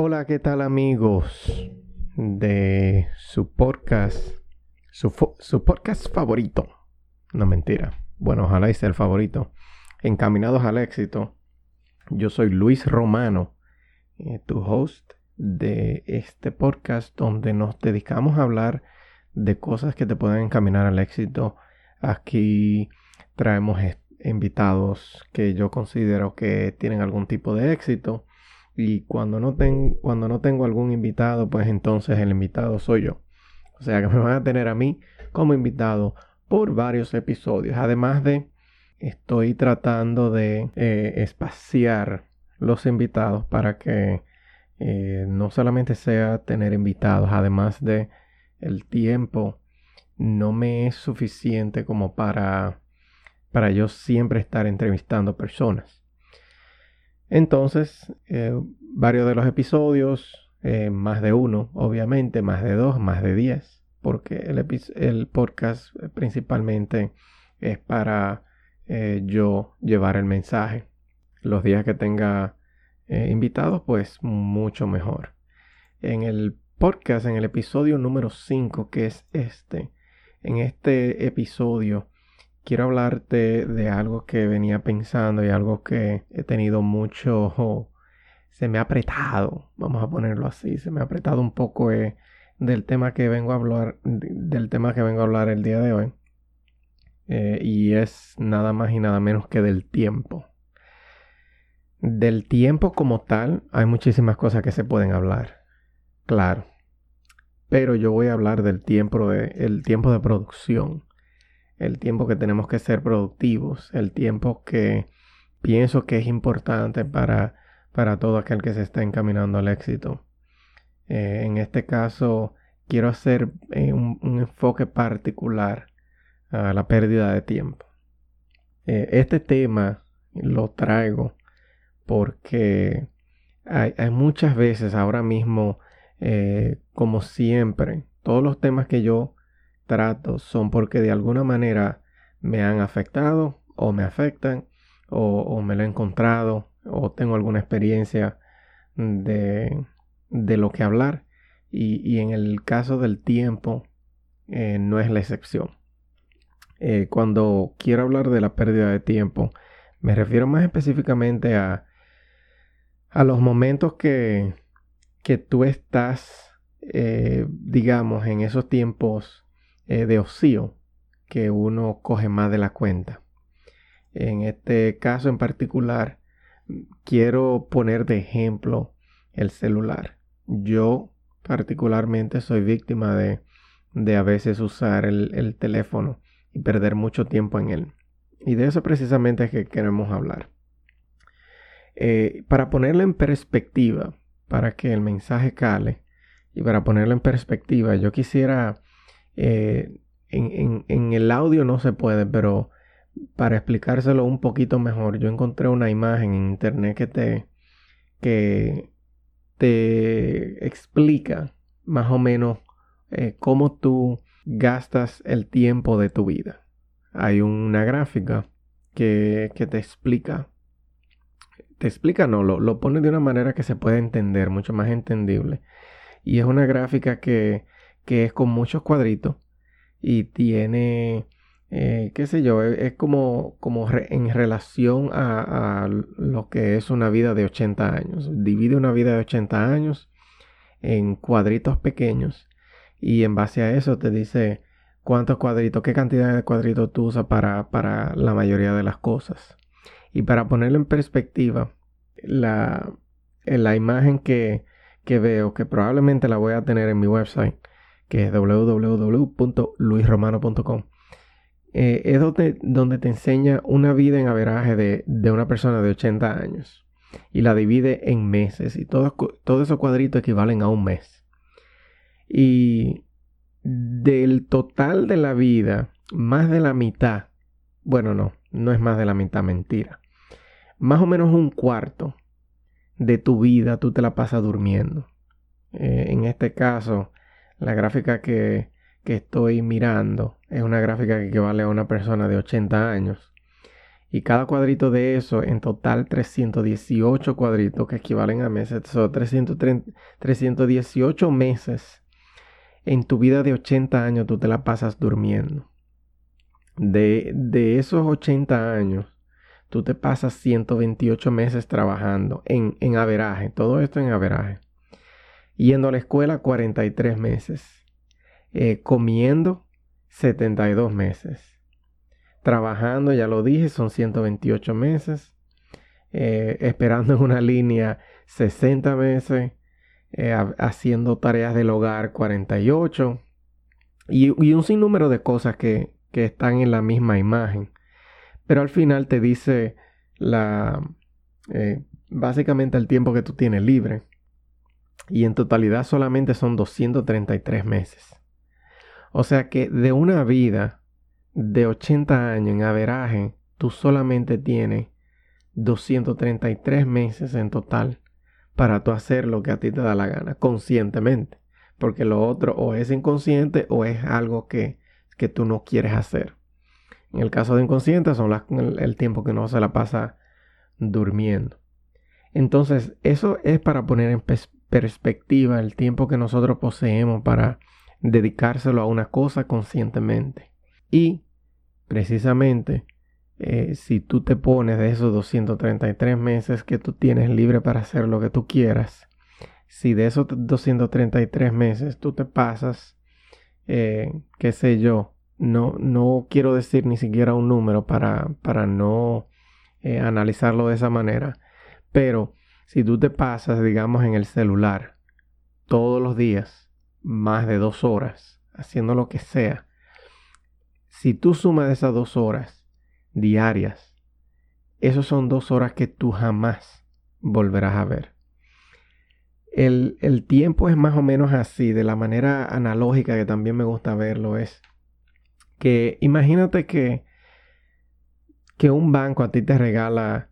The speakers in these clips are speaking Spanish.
Hola, ¿qué tal amigos de su podcast su, podcast favorito. No mentira. Bueno, ojalá sea el favorito. Encaminados al éxito. Yo soy Luis Romano, eh, tu host de este podcast donde nos dedicamos a hablar de cosas que te pueden encaminar al éxito. Aquí traemos invitados que yo considero que tienen algún tipo de éxito. Y cuando no, cuando no tengo algún invitado, pues entonces el invitado soy yo. O sea que me van a tener a mí como invitado por varios episodios. Además de, estoy tratando de eh, espaciar los invitados para que eh, no solamente sea tener invitados, además de el tiempo no me es suficiente como para, para yo siempre estar entrevistando personas. Entonces, eh, varios de los episodios eh, más de uno, obviamente, más de dos, más de diez, porque el, podcast principalmente es para eh, yo llevar el mensaje. Los días que tenga eh, invitados, pues mucho mejor. En el podcast, en el episodio número 5, que es este, en este episodio quiero hablarte de algo que venía pensando y algo que he tenido mucho se me ha apretado, vamos a ponerlo así, se me ha apretado un poco eh, del tema que vengo a hablar, del tema que vengo a hablar el día de hoy. Eh, y es nada más y nada menos que del tiempo. Del tiempo como tal, hay muchísimas cosas que se pueden hablar. Claro. Pero yo voy a hablar del tiempo de, el tiempo de producción. El tiempo que tenemos que ser productivos. El tiempo que pienso que es importante para para todo aquel que se está encaminando al éxito. Eh, en este caso, quiero hacer eh, un, enfoque particular a la pérdida de tiempo. Eh, este tema lo traigo porque hay, muchas veces ahora mismo, como siempre, todos los temas que yo son porque de alguna manera me han afectado o me afectan o, me lo he encontrado o tengo alguna experiencia de, de lo que hablar y, en el caso del tiempo eh, no es la excepción. Eh, cuando quiero hablar de la pérdida de tiempo me refiero más específicamente a, a los momentos que, que tú estás, eh, digamos, en esos tiempos de ocio que uno coge más de la cuenta. En este caso en particular, quiero poner de ejemplo el celular. Yo particularmente soy víctima de, de a veces usar el, teléfono y perder mucho tiempo en él. Y de eso precisamente es que queremos hablar. Eh, para ponerlo en perspectiva, para que el mensaje cale y para ponerlo en perspectiva, yo quisiera, eh, en, en, el audio no se puede, pero para explicárselo un poquito mejor, yo encontré una imagen en internet que te, que te explica más o menos eh, cómo tú gastas el tiempo de tu vida. Hay una gráfica que, que te explica, te explica, no, lo, lo pone de una manera que se puede entender, mucho más entendible. Y es una gráfica que, que es con muchos cuadritos y tiene eh, qué sé yo, e, es, como, como en relación a, lo que es una vida de 80 años. Divide una vida de 80 años en cuadritos pequeños y en base a eso te dice cuántos cuadritos, qué cantidad de cuadritos tú usas para, para la mayoría de las cosas. Y para ponerlo en perspectiva, la, la imagen que, que veo, que probablemente la voy a tener en mi website, que es www.luisromano.com. Eh, es donde, donde, te enseña una vida en averaje de, de, una persona de 80 años y la divide en meses y todos todo esos cuadritos equivalen a un mes. Y del total de la vida, más de la mitad, bueno, no, no es más de la mitad, mentira. Más o menos un cuarto de tu vida tú te la pasas durmiendo. Eh, en este caso, la gráfica que, que estoy mirando es una gráfica que equivale a una persona de 80 años. Y cada cuadrito de eso, en total 318 cuadritos que equivalen a meses. Son 318 meses en tu vida de 80 años tú te la pasas durmiendo. De, de esos 80 años, tú te pasas 128 meses trabajando en, en averaje, todo esto en averaje. Yendo a la escuela 43 meses. Eh, comiendo 72 meses. Trabajando, ya lo dije, son 128 meses. Eh, esperando en una línea 60 meses. Eh, haciendo tareas del hogar 48 y, y, un sinnúmero de cosas que, que, están en la misma imagen. Pero al final te dice la básicamente el tiempo que tú tienes libre. Y en totalidad solamente son 233 meses. O sea que de una vida de 80 años en averaje, tú solamente tienes 233 meses en total para tú hacer lo que a ti te da la gana, conscientemente. Porque lo otro o es inconsciente o es algo que, que tú no quieres hacer. En el caso de inconsciente son el, el tiempo que no se la pasa durmiendo. Entonces, eso es para poner en perspectiva el tiempo que nosotros poseemos para dedicárselo a una cosa conscientemente. Y precisamente eh, si tú te pones de esos 233 meses que tú tienes libre para hacer lo que tú quieras, si de esos 233 meses tú te pasas, eh, qué sé yo, no, no quiero decir ni siquiera un número para, para no eh, analizarlo de esa manera, pero si tú te pasas, digamos, en el celular todos los días, más de dos horas, haciendo lo que sea, si tú sumas esas dos horas, diarias. Esas son dos horas que tú jamás volverás a ver. El, el, tiempo es más o menos así, de la manera analógica que también me gusta verlo es que imagínate que, que un banco a ti te regala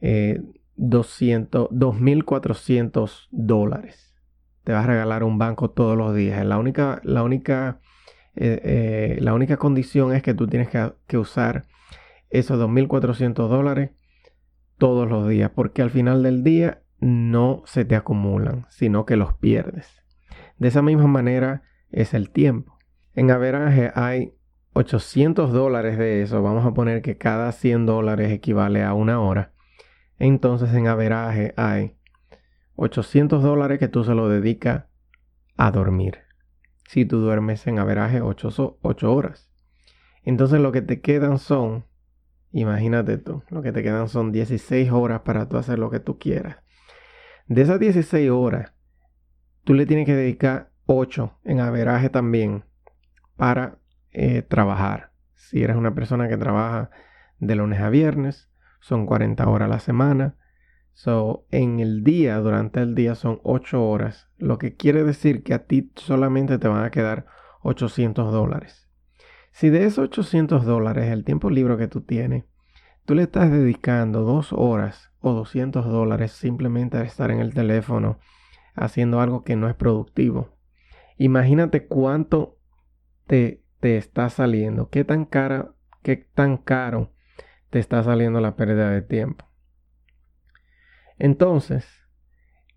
eh, 200, 2.400 dólares. Te va a regalar un banco todos los días. La única, la única, eh, eh, la única condición es que tú tienes que, usar esos 2.400 dólares todos los días, porque al final del día no se te acumulan, sino que los pierdes. De esa misma manera es el tiempo. En averaje hay 800 dólares de eso. Vamos a poner que cada 100 dólares equivale a una hora. Entonces en averaje hay 800 dólares que tú se lo dedicas a dormir. Si tú duermes en averaje 8, 8 horas. Entonces lo que te quedan son Imagínate tú, lo que te quedan son 16 horas para tú hacer lo que tú quieras. De esas 16 horas, tú le tienes que dedicar 8 en averaje también para eh, trabajar. Si eres una persona que trabaja de lunes a viernes, son 40 horas a la semana. So, en el día, durante el día, son 8 horas. Lo que quiere decir que a ti solamente te van a quedar 800 dólares. Si de esos 800 dólares, el tiempo libre que tú tienes, tú le estás dedicando dos horas o 200 dólares simplemente a estar en el teléfono haciendo algo que no es productivo. Imagínate cuánto te, te está saliendo, qué tan, cara, qué tan caro te está saliendo la pérdida de tiempo. Entonces,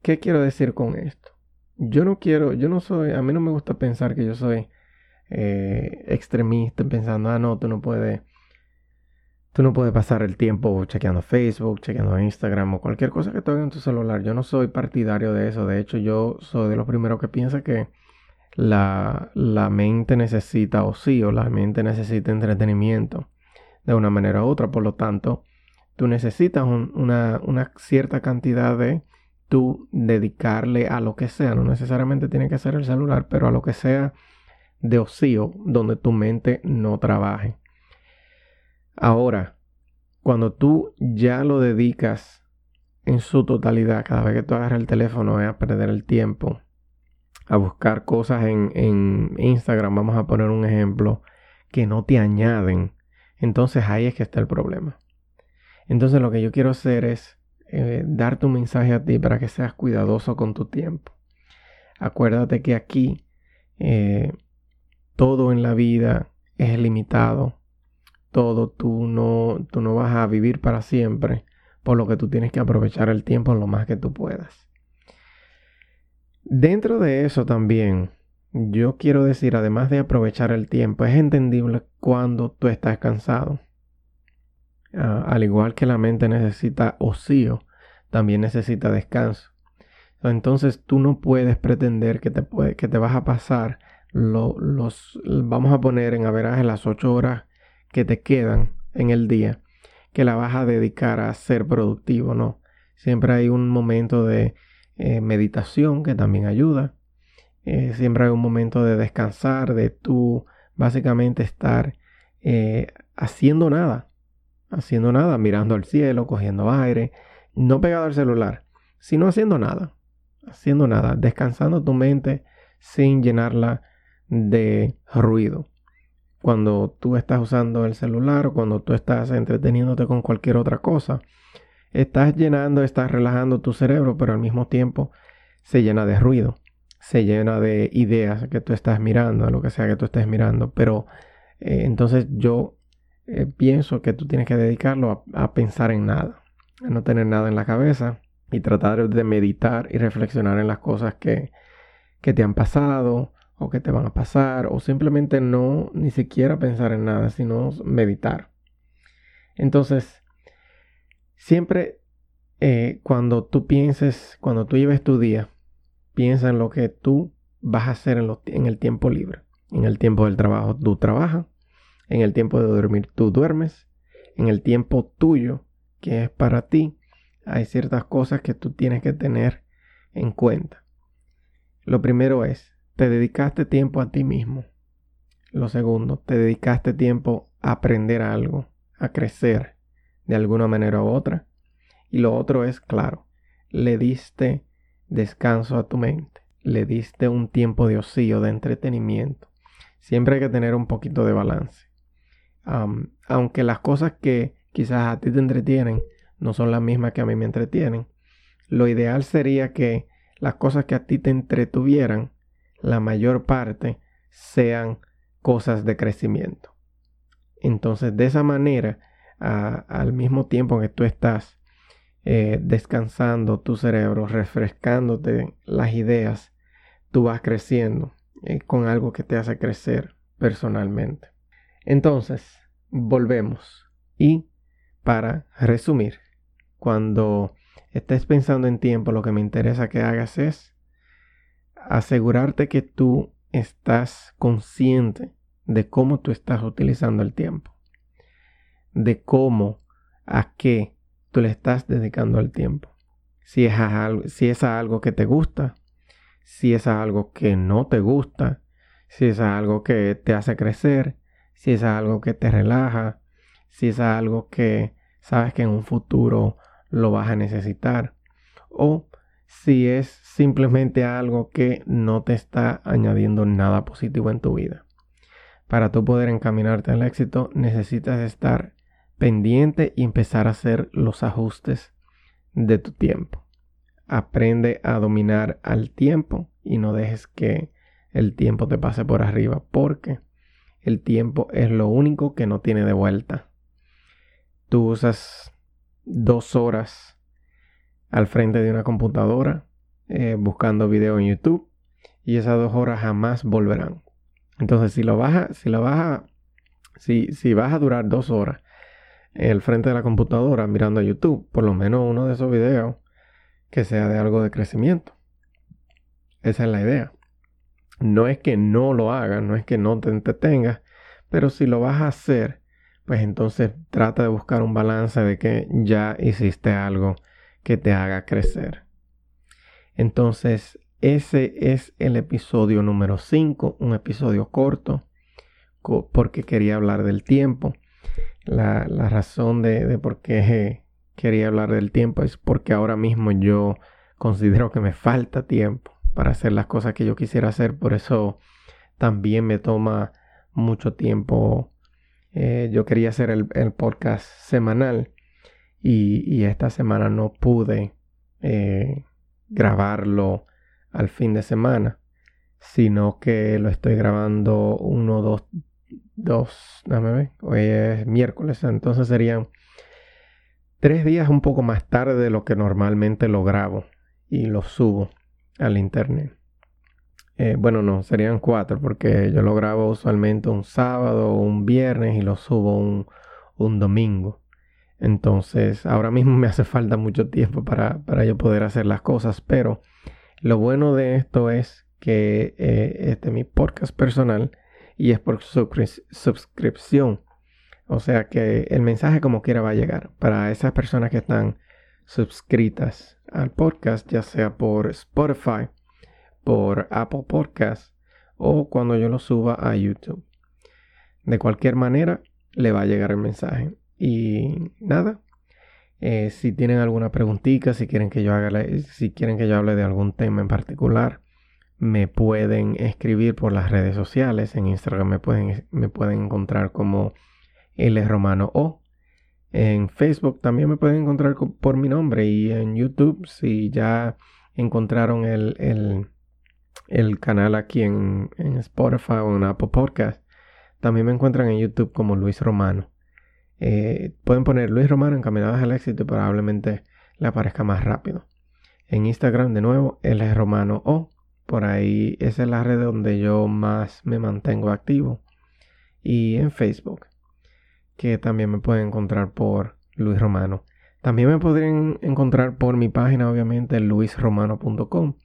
¿qué quiero decir con esto? Yo no quiero, yo no soy, a mí no me gusta pensar que yo soy eh, extremista pensando, ah, no, tú no puedes, tú no puedes pasar el tiempo chequeando Facebook, chequeando Instagram o cualquier cosa que tengas en tu celular. Yo no soy partidario de eso. De hecho, yo soy de los primeros que piensa que la, la mente necesita o sí, o la mente necesita entretenimiento de una manera u otra. Por lo tanto, tú necesitas una, una cierta cantidad de tú dedicarle a lo que sea. No necesariamente tiene que ser el celular, pero a lo que sea de ocio donde tu mente no trabaje. Ahora, cuando tú ya lo dedicas en su totalidad, cada vez que tú agarras el teléfono es a perder el tiempo, a buscar cosas en, en Instagram, vamos a poner un ejemplo, que no te añaden, entonces ahí es que está el problema. Entonces lo que yo quiero hacer es eh, darte un mensaje a ti para que seas cuidadoso con tu tiempo. Acuérdate que aquí eh, todo en la vida es limitado. Todo tú no, tú no vas a vivir para siempre, por lo que tú tienes que aprovechar el tiempo lo más que tú puedas. Dentro de eso también, yo quiero decir, además de aprovechar el tiempo, es entendible cuando tú estás cansado. Ah, al igual que la mente necesita ocio, también necesita descanso. Entonces tú no puedes pretender que te, que te vas a pasar los, vamos a poner en averaje las ocho horas que te quedan en el día, que la vas a dedicar a ser productivo, no. Siempre hay un momento de eh, meditación que también ayuda. Eh, siempre hay un momento de descansar, de tú básicamente estar eh, haciendo nada, haciendo nada, mirando al cielo, cogiendo aire, no pegado al celular, sino haciendo nada, haciendo nada, descansando tu mente sin llenarla de ruido. Cuando tú estás usando el celular o cuando tú estás entreteniéndote con cualquier otra cosa, estás llenando, estás relajando tu cerebro, pero al mismo tiempo se llena de ruido, se llena de ideas que tú estás mirando, lo que sea que tú estés mirando. Pero eh, entonces yo eh, pienso que tú tienes que dedicarlo a, pensar en nada, a no tener nada en la cabeza y tratar de meditar y reflexionar en las cosas que, que te han pasado o que te van a pasar o simplemente no ni siquiera pensar en nada, sino meditar. Entonces, siempre eh, cuando tú pienses, cuando tú lleves tu día, piensa en lo que tú vas a hacer en, en el tiempo libre. En el tiempo del trabajo tú trabajas, en el tiempo de dormir tú duermes, en el tiempo tuyo que es para ti, hay ciertas cosas que tú tienes que tener en cuenta. Lo primero es, te dedicaste tiempo a ti mismo. Lo segundo, te dedicaste tiempo a aprender algo, a crecer de alguna manera u otra. Y lo otro es, claro, le diste descanso a tu mente, le diste un tiempo de ocio, de entretenimiento. Siempre hay que tener un poquito de balance. aunque las cosas que quizás a ti te entretienen no son las mismas que a mí me entretienen, lo ideal sería que las cosas que a ti te entretuvieran la mayor parte sean cosas de crecimiento. Entonces, de esa manera, al mismo tiempo que tú estás eh, descansando tu cerebro, refrescándote las ideas, tú vas creciendo eh, con algo que te hace crecer personalmente. Entonces, volvemos. Y para resumir, cuando estés pensando en tiempo, lo que me interesa que hagas es asegurarte que tú estás consciente de cómo tú estás utilizando el tiempo, de cómo, a qué tú le estás dedicando el tiempo. Si es, a algo, si es algo que te gusta, si es algo que no te gusta, si es algo que te hace crecer, si es algo que te relaja, si es algo que sabes que en un futuro lo vas a necesitar, o si es simplemente algo que no te está añadiendo nada positivo en tu vida. Para tú poder encaminarte al éxito necesitas estar pendiente y empezar a hacer los ajustes de tu tiempo. Aprende a dominar al tiempo y no dejes que el tiempo te pase por arriba porque el tiempo es lo único que no tiene de vuelta. Tú usas dos horas al frente de una computadora eh, buscando video en YouTube y esas dos horas jamás volverán. Entonces, si lo vas si lo vas si, si vas a durar dos horas al frente de la computadora mirando a YouTube, por lo menos uno de esos videos que sea de algo de crecimiento. Esa es la idea. No es que no lo hagas, no es que no te entretengas, pero si lo vas a hacer, pues entonces trata de buscar un balance de que ya hiciste algo que te haga crecer. Entonces, ese es el episodio número 5, un episodio corto, porque quería hablar del tiempo. La, razón de, por qué quería hablar del tiempo es porque ahora mismo yo considero que me falta tiempo para hacer las cosas que yo quisiera hacer. Por eso también me toma mucho tiempo. Eh, yo quería hacer el, podcast semanal y, esta semana no pude eh, grabarlo al fin de semana, sino que lo estoy grabando uno, dos, dos, déjame ver, hoy es miércoles, entonces serían tres días un poco más tarde de lo que normalmente lo grabo y lo subo al internet. Eh, bueno, no, serían cuatro porque yo lo grabo usualmente un sábado o un viernes y lo subo un, un domingo. Entonces, ahora mismo me hace falta mucho tiempo para, para yo poder hacer las cosas, pero lo bueno de esto es que eh, este es mi podcast personal y es por suscripción. O sea que el mensaje como quiera va a llegar para esas personas que están suscritas al podcast, ya sea por Spotify, por Apple Podcast o cuando yo lo suba a YouTube. De cualquier manera, le va a llegar el mensaje. Y nada, eh, si tienen alguna preguntita, si quieren que yo haga, si quieren que yo hable de algún tema en particular, me pueden escribir por las redes sociales. En Instagram me pueden, me pueden encontrar como L Romano O. En Facebook también me pueden encontrar por mi nombre. Y en YouTube, si ya encontraron el, el, canal aquí en, en, Spotify o en Apple Podcast, también me encuentran en YouTube como Luis Romano. Eh, pueden poner Luis Romano encaminados al éxito y probablemente le aparezca más rápido. En Instagram, de nuevo, es Romano O. Por ahí, esa es la red donde yo más me mantengo activo. Y en Facebook, que también me pueden encontrar por Luis Romano. También me podrían encontrar por mi página, obviamente, luisromano.com.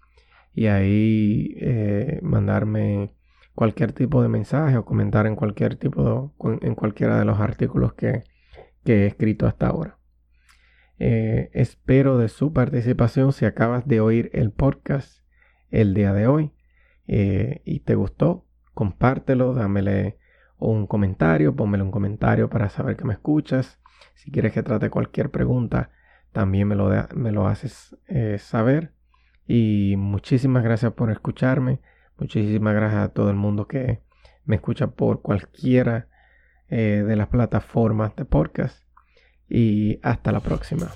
Y ahí eh, mandarme cualquier tipo de mensaje o comentar en cualquier tipo en cualquiera de los artículos que, he escrito hasta ahora. Eh, espero de su participación si acabas de oír el podcast el día de hoy eh, y te gustó, compártelo, dámele un comentario, pónmele un comentario para saber que me escuchas. Si quieres que trate cualquier pregunta, también me lo, me lo haces eh, saber. Y muchísimas gracias por escucharme. Muchísimas gracias a todo el mundo que me escucha por cualquiera eh, de las plataformas de podcast. Y hasta la próxima.